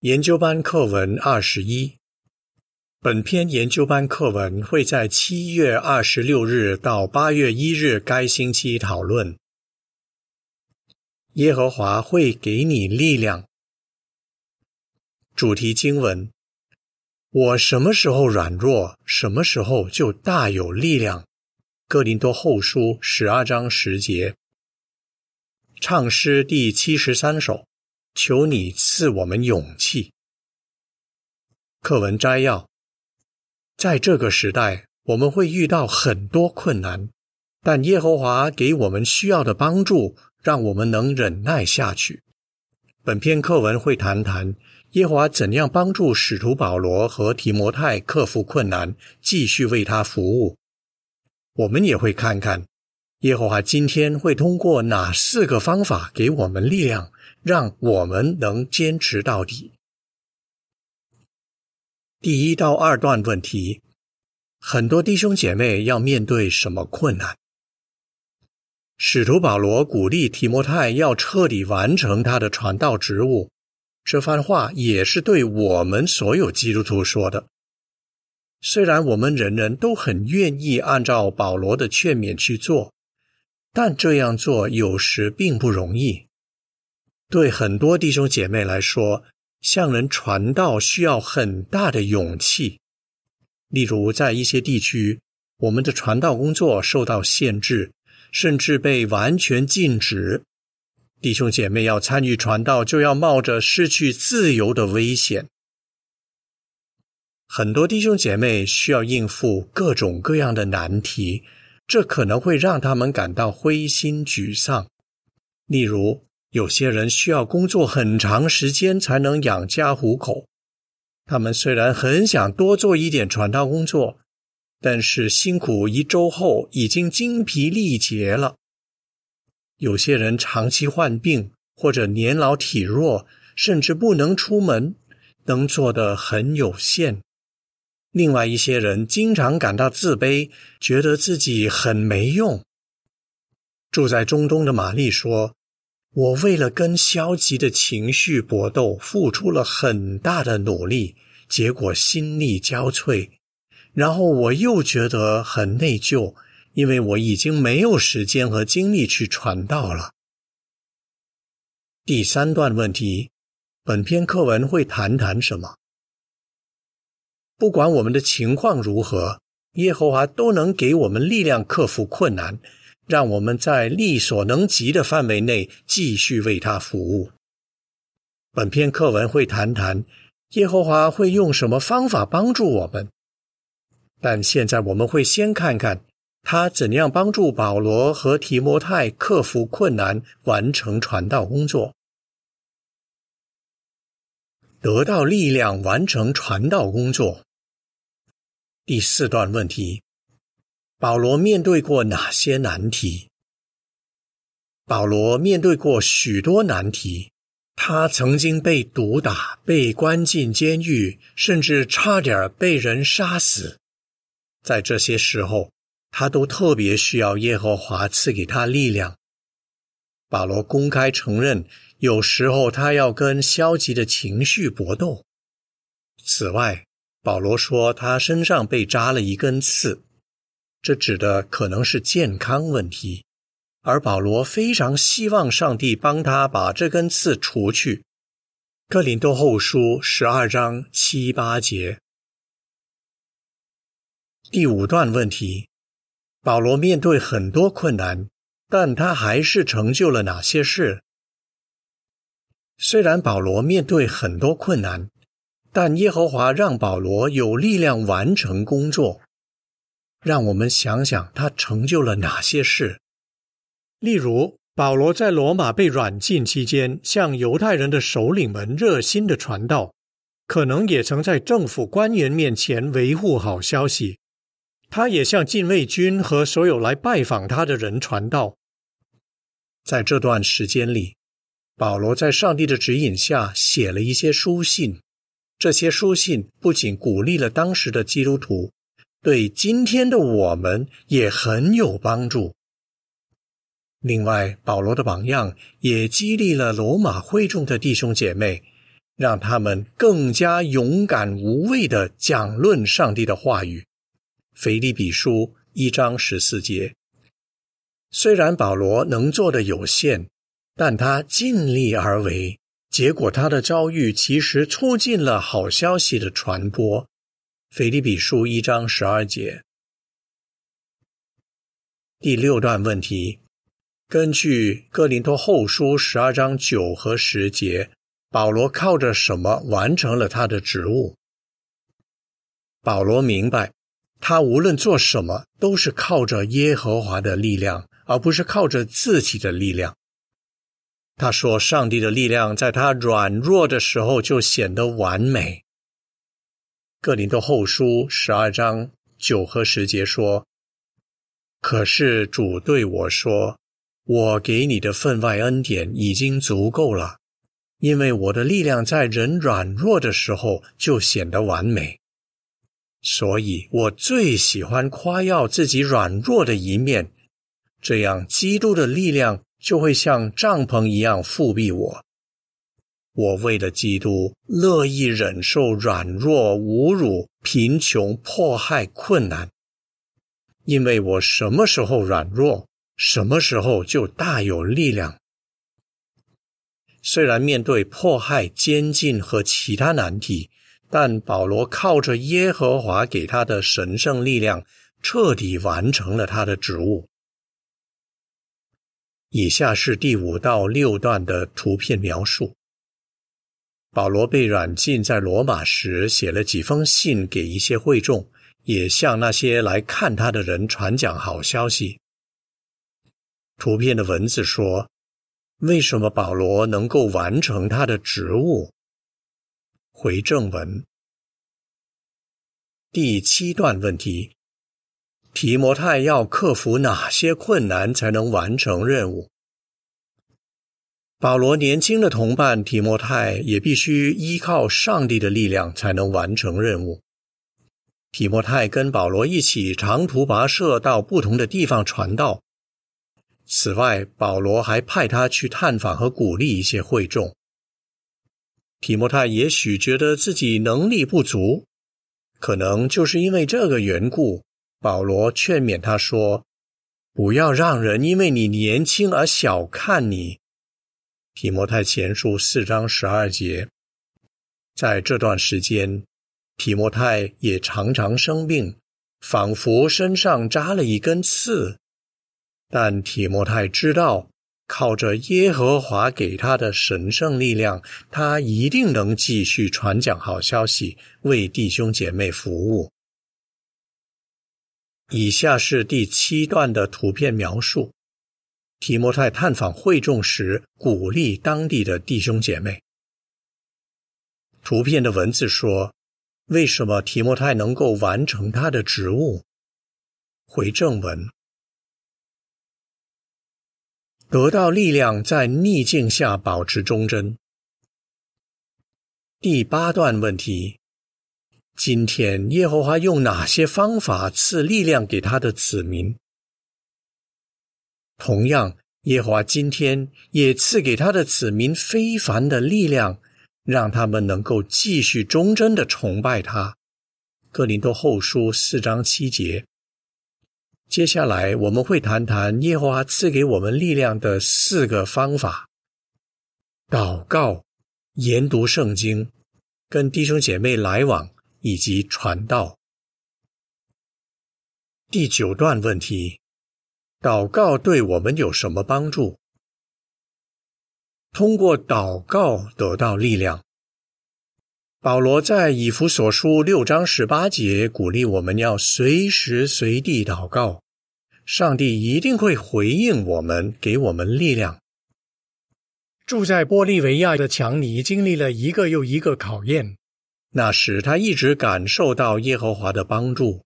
研究班课文二十一，本篇研究班课文会在七月二十六日到八月一日该星期讨论。耶和华会给你力量。主题经文：我什么时候软弱，什么时候就大有力量。哥林多后书十二章十节。唱诗第七十三首。求你赐我们勇气。课文摘要：在这个时代，我们会遇到很多困难，但耶和华给我们需要的帮助，让我们能忍耐下去。本篇课文会谈谈耶和华怎样帮助使徒保罗和提摩太克服困难，继续为他服务。我们也会看看耶和华今天会通过哪四个方法给我们力量。让我们能坚持到底。第一到二段问题，很多弟兄姐妹要面对什么困难？使徒保罗鼓励提摩太要彻底完成他的传道职务，这番话也是对我们所有基督徒说的。虽然我们人人都很愿意按照保罗的劝勉去做，但这样做有时并不容易。对很多弟兄姐妹来说，向人传道需要很大的勇气。例如，在一些地区，我们的传道工作受到限制，甚至被完全禁止。弟兄姐妹要参与传道，就要冒着失去自由的危险。很多弟兄姐妹需要应付各种各样的难题，这可能会让他们感到灰心沮丧。例如，有些人需要工作很长时间才能养家糊口，他们虽然很想多做一点传道工作，但是辛苦一周后已经精疲力竭了。有些人长期患病或者年老体弱，甚至不能出门，能做的很有限。另外一些人经常感到自卑，觉得自己很没用。住在中东的玛丽说。我为了跟消极的情绪搏斗，付出了很大的努力，结果心力交瘁。然后我又觉得很内疚，因为我已经没有时间和精力去传道了。第三段问题，本篇课文会谈谈什么？不管我们的情况如何，耶和华都能给我们力量克服困难。让我们在力所能及的范围内继续为他服务。本篇课文会谈谈耶和华会用什么方法帮助我们，但现在我们会先看看他怎样帮助保罗和提摩太克服困难，完成传道工作，得到力量完成传道工作。第四段问题。保罗面对过哪些难题？保罗面对过许多难题。他曾经被毒打，被关进监狱，甚至差点被人杀死。在这些时候，他都特别需要耶和华赐给他力量。保罗公开承认，有时候他要跟消极的情绪搏斗。此外，保罗说他身上被扎了一根刺。这指的可能是健康问题，而保罗非常希望上帝帮他把这根刺除去。哥林多后书十二章七八节。第五段问题：保罗面对很多困难，但他还是成就了哪些事？虽然保罗面对很多困难，但耶和华让保罗有力量完成工作。让我们想想他成就了哪些事。例如，保罗在罗马被软禁期间，向犹太人的首领们热心的传道，可能也曾在政府官员面前维护好消息。他也向禁卫军和所有来拜访他的人传道。在这段时间里，保罗在上帝的指引下写了一些书信。这些书信不仅鼓励了当时的基督徒。对今天的我们也很有帮助。另外，保罗的榜样也激励了罗马会众的弟兄姐妹，让他们更加勇敢无畏的讲论上帝的话语。腓立比书一章十四节。虽然保罗能做的有限，但他尽力而为，结果他的遭遇其实促进了好消息的传播。腓立比书一章十二节。第六段问题，根据哥林多后书十二章九和十节。保罗靠着什么完成了他的职务？保罗明白，他无论做什么都是靠着耶和华的力量，而不是靠着自己的力量。他说：“上帝的力量在他软弱的时候就显得完美。”哥林多后书十二章九和十节说：“可是主对我说，我给你的分外恩典已经足够了。”因为我的力量在人软弱的时候就显得完美，所以我最喜欢夸耀自己软弱的一面，这样基督的力量就会像帐篷一样覆庇我。我为了基督，乐意忍受软弱、侮辱、贫穷、迫害、困难，因为我什么时候软弱，什么时候就大有力量。虽然面对迫害、监禁和其他难题，但保罗靠着耶和华给他的神圣力量，彻底完成了他的职务。以下是第五到六段的图片描述。保罗被软禁在罗马时，写了几封信给一些会众，也向那些来看他的人传讲好消息。图片的文字说。为什么保罗能够完成他的职务？回正文第七段问题：提摩太要克服哪些困难才能完成任务？保罗年轻的同伴提摩太也必须依靠上帝的力量才能完成任务。提摩太跟保罗一起长途跋涉到不同的地方传道。此外，保罗还派他去探访和鼓励一些会众。提摩太也许觉得自己能力不足，可能就是因为这个缘故，保罗劝勉他说：“不要让人因为你年轻而小看你。”提摩太前书四章十二节。在这段时间，提摩太也常常生病，仿佛身上扎了一根刺。但提摩太知道，靠着耶和华给他的神圣力量，他一定能继续传讲好消息，为弟兄姐妹服务。以下是第七段的图片描述：提摩太探访会众时，鼓励当地的弟兄姐妹。图片的文字说：“为什么提摩太能够完成他的职务？”回正文。得到力量，在逆境下保持忠贞。第八段问题：今天耶和华用哪些方法赐力量给他的子民？同样，耶和华今天也赐给他的子民非凡的力量，让他们能够继续忠贞的崇拜他。哥林多后书四章七节。接下来我们会谈谈耶和华赐给我们力量的四个方法：祷告、研读圣经、跟弟兄姐妹来往以及传道。第九段问题：祷告对我们有什么帮助？通过祷告得到力量。保罗在以弗所书六章十八节鼓励我们要随时随地祷告，上帝一定会回应我们，给我们力量。住在玻利维亚的强尼经历了一个又一个考验，那时他一直感受到耶和华的帮助。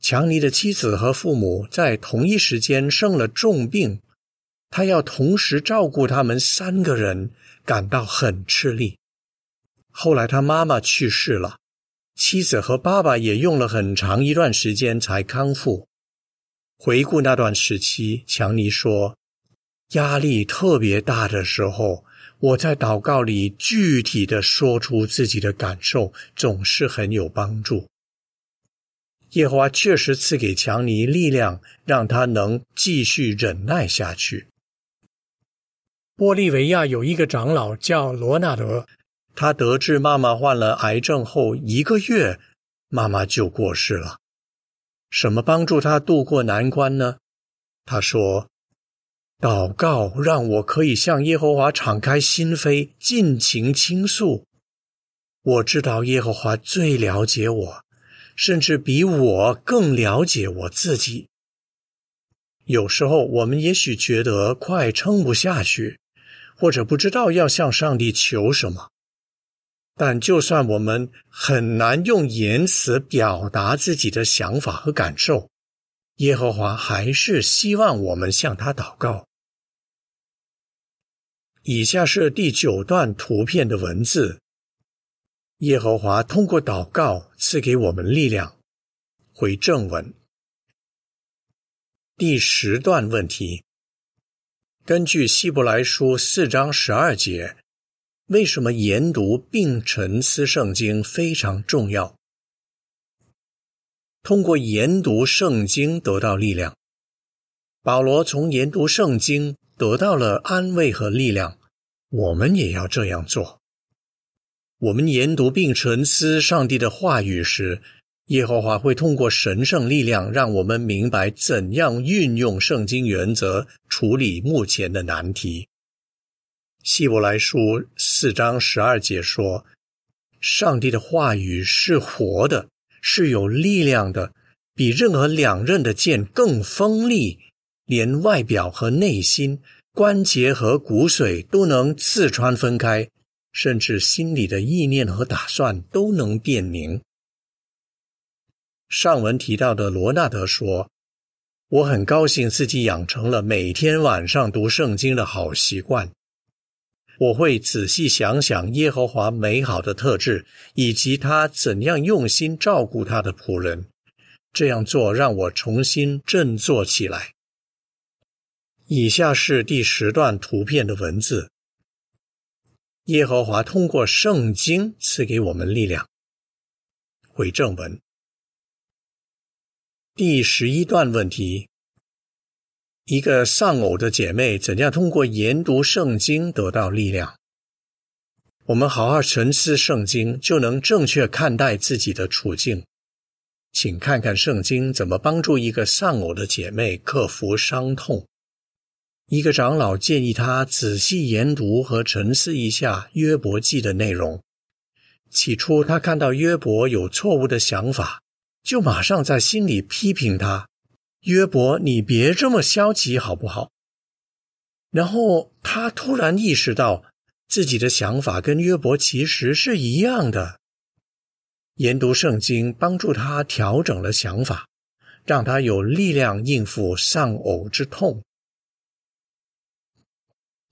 强尼的妻子和父母在同一时间生了重病，他要同时照顾他们三个人，感到很吃力。后来他妈妈去世了，妻子和爸爸也用了很长一段时间才康复。回顾那段时期，强尼说：“压力特别大的时候，我在祷告里具体的说出自己的感受，总是很有帮助。耶和华确实赐给强尼力量，让他能继续忍耐下去。玻利维亚有一个长老叫罗纳德，他得知妈妈患了癌症后一个月，妈妈就过世了。什么帮助他渡过难关呢？他说。祷告让我可以向耶和华敞开心扉，尽情倾诉。我知道耶和华最了解我，甚至比我更了解我自己。有时候我们也许觉得快撑不下去，或者不知道要向上帝求什么。但就算我们很难用言辞表达自己的想法和感受，耶和华还是希望我们向他祷告。以下是第九段图片的文字。耶和华通过祷告赐给我们力量。回正文。第十段问题：根据希伯来书四章十二节，为什么研读并沉思圣经非常重要？通过研读圣经得到力量。保罗从研读圣经得到了安慰和力量。我们也要这样做。我们研读并沉思上帝的话语时，耶和华会通过神圣力量，让我们明白怎样运用圣经原则处理目前的难题。希伯来书四章十二节说：“上帝的话语是活的，是有力量的，比任何两刃的剑更锋利，连外表和内心。”关节和骨髓都能刺穿分开，甚至心里的意念和打算都能辨明。上文提到的罗纳德说：“我很高兴自己养成了每天晚上读圣经的好习惯。我会仔细想想耶和华美好的特质，以及他怎样用心照顾他的仆人。这样做让我重新振作起来。”以下是第十段图片的文字。耶和华通过圣经赐给我们力量。回正文。第十一段问题：一个丧偶的姐妹怎样通过研读圣经得到力量？我们好好沉思圣经，就能正确看待自己的处境。请看看圣经怎么帮助一个丧偶的姐妹克服伤痛。一个长老建议他仔细研读和沉思一下约伯记的内容。起初，他看到约伯有错误的想法，就马上在心里批评他：“约伯，你别这么消极好不好？”然后他突然意识到自己的想法跟约伯其实是一样的。研读圣经帮助他调整了想法，让他有力量应付丧偶之痛。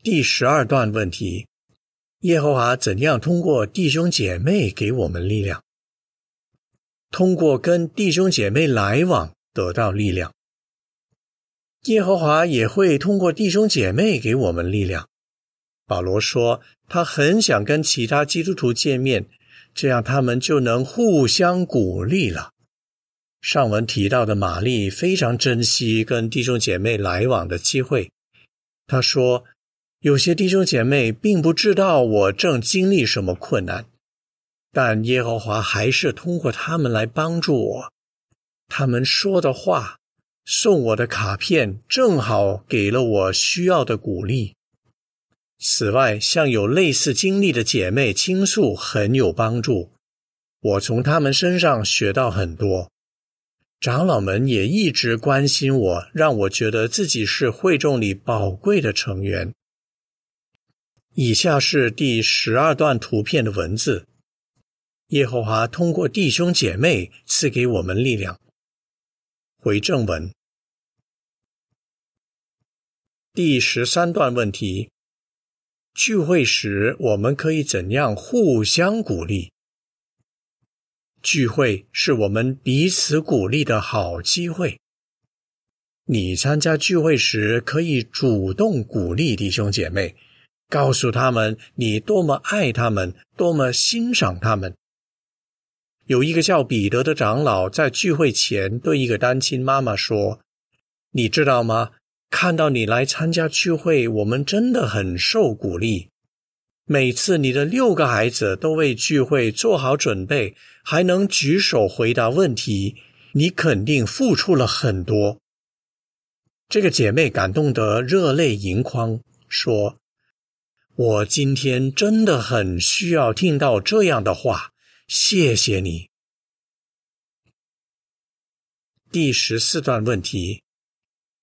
第十二段问题：耶和华怎样通过弟兄姐妹给我们力量？通过跟弟兄姐妹来往得到力量。耶和华也会通过弟兄姐妹给我们力量。保罗说，他很想跟其他基督徒见面，这样他们就能互相鼓励了。上文提到的玛丽非常珍惜跟弟兄姐妹来往的机会。他说。有些弟兄姐妹并不知道我正经历什么困难，但耶和华还是通过他们来帮助我。他们说的话、送我的卡片，正好给了我需要的鼓励。此外，向有类似经历的姐妹倾诉很有帮助，我从他们身上学到很多。长老们也一直关心我，让我觉得自己是会众里宝贵的成员。以下是第十二段图片的文字。耶和华通过弟兄姐妹赐给我们力量。回正文。第十三段问题：聚会时我们可以怎样互相鼓励？聚会是我们彼此鼓励的好机会。你参加聚会时可以主动鼓励弟兄姐妹。告诉他们你多么爱他们，多么欣赏他们。有一个叫彼得的长老在聚会前对一个单亲妈妈说：“你知道吗？看到你来参加聚会，我们真的很受鼓励。每次你的六个孩子都为聚会做好准备，还能举手回答问题，你肯定付出了很多。”这个姐妹感动得热泪盈眶，说：“我今天真的很需要听到这样的话。”谢谢你。第十四段问题：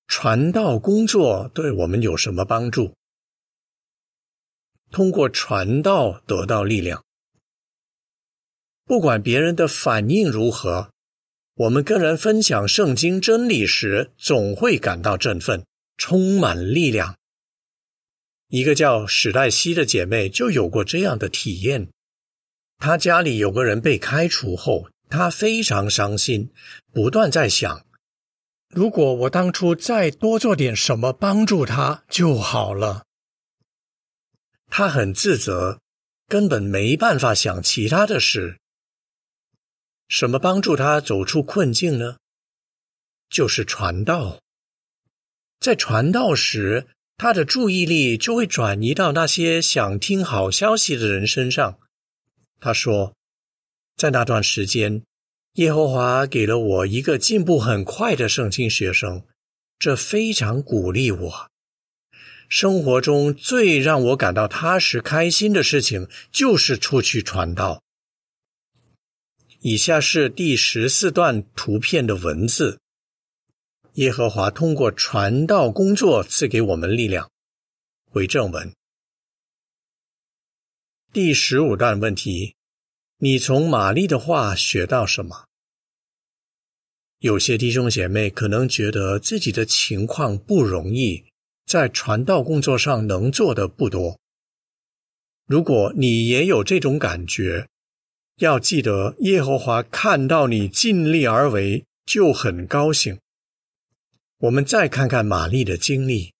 传道工作对我们有什么帮助？通过传道得到力量，不管别人的反应如何，我们跟人分享圣经真理时，总会感到振奋，充满力量。一个叫史黛西的姐妹就有过这样的体验。她家里有个人被开除后，她非常伤心，不断在想：如果我当初再多做点什么帮助他就好了。她很自责，根本没办法想其他的事。什么帮助他走出困境呢？就是传道。在传道时，他的注意力就会转移到那些想听好消息的人身上。他说，在那段时间，耶和华给了我一个进步很快的圣经学生，这非常鼓励我。生活中最让我感到踏实开心的事情，就是出去传道。以下是第十四段图片的文字：耶和华通过传道工作赐给我们力量。为正文。第十五段问题：你从玛丽的话学到什么？有些弟兄姐妹可能觉得自己的情况不容易，在传道工作上能做的不多。如果你也有这种感觉，要记得耶和华看到你尽力而为，就很高兴。我们再看看玛丽的经历，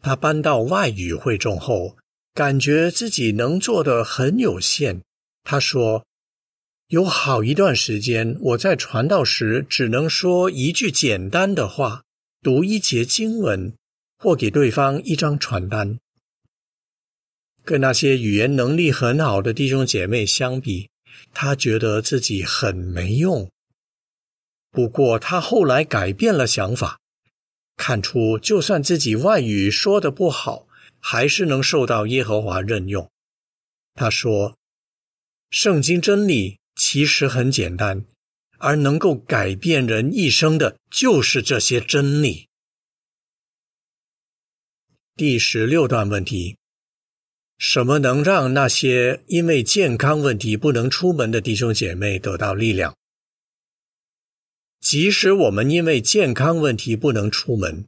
她搬到外语会众后。感觉自己能做的很有限。她说：“有好一段时间，我在传道时只能说一句简单的话，读一节经文，或给对方一张传单。跟那些语言能力很好的弟兄姐妹相比，他觉得自己很没用。不过，他后来改变了想法，看出就算自己外语说的不好。”还是能受到耶和华任用。他说：“圣经真理其实很简单，而能够改变人一生的，就是这些真理。”第十六段问题：什么能让那些因为健康问题不能出门的弟兄姐妹得到力量？即使我们因为健康问题不能出门。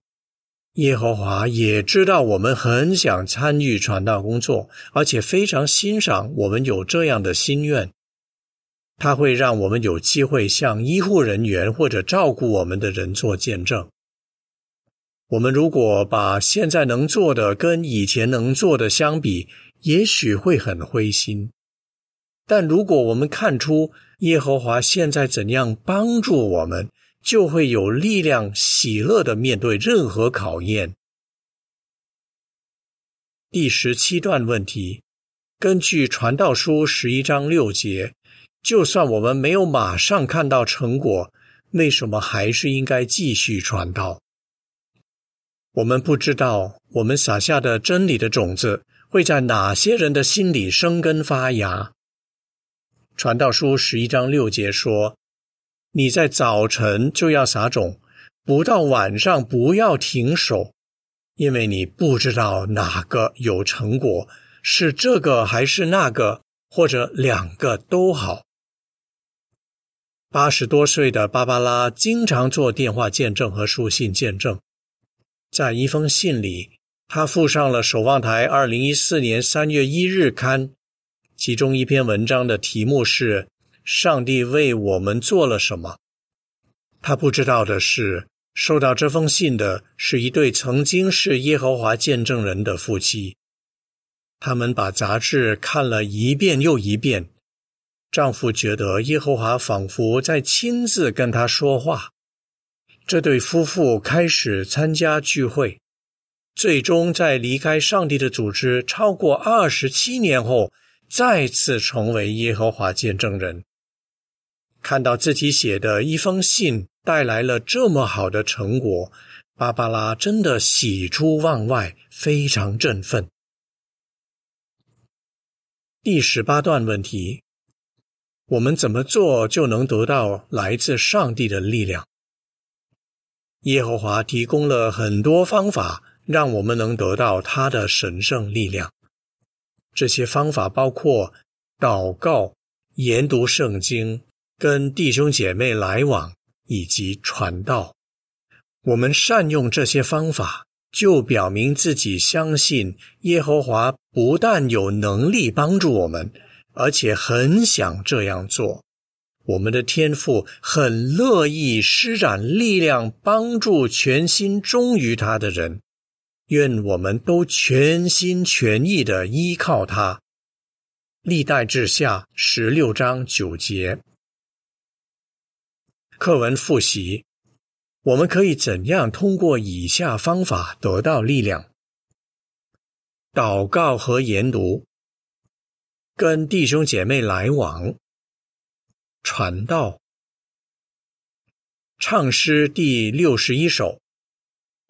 耶和华也知道我们很想参与传道工作，而且非常欣赏我们有这样的心愿。他会让我们有机会向医护人员或者照顾我们的人做见证。我们如果把现在能做的跟以前能做的相比，也许会很灰心。但如果我们看出耶和华现在怎样帮助我们，就会有力量、喜乐的面对任何考验。第十七段问题：根据《传道书》十一章六节，就算我们没有马上看到成果，为什么还是应该继续传道？我们不知道我们撒下的真理的种子会在哪些人的心里生根发芽。《传道书》十一章六节说。你在早晨就要撒种，不到晚上不要停手，因为你不知道哪个有成果，是这个还是那个，或者两个都好。八十多岁的芭芭拉经常做电话见证和书信见证，在一封信里，他附上了守望台二零一四年三月一日刊，其中一篇文章的题目是。上帝为我们做了什么？他不知道的是，收到这封信的是一对曾经是耶和华见证人的夫妻。他们把杂志看了一遍又一遍。丈夫觉得耶和华仿佛在亲自跟他说话。这对夫妇开始参加聚会，最终在离开上帝的组织超过二十七年后，再次成为耶和华见证人。看到自己写的一封信带来了这么好的成果，芭芭拉真的喜出望外，非常振奋。第十八段问题。我们怎么做就能得到来自上帝的力量？耶和华提供了很多方法，让我们能得到他的神圣力量。这些方法包括祷告、研读圣经、跟弟兄姐妹来往以及传道。我们善用这些方法，就表明自己相信耶和华不但有能力帮助我们。而且很想这样做，我们的天父很乐意施展力量帮助全心忠于他的人。愿我们都全心全意的依靠他。历代志下十六章九节。课文复习：我们可以怎样通过以下方法得到力量？祷告和研读。跟弟兄姐妹来往，传道，唱诗第六十一首，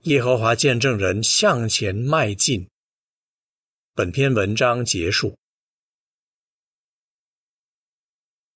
耶和华见证人向前迈进。本篇文章结束。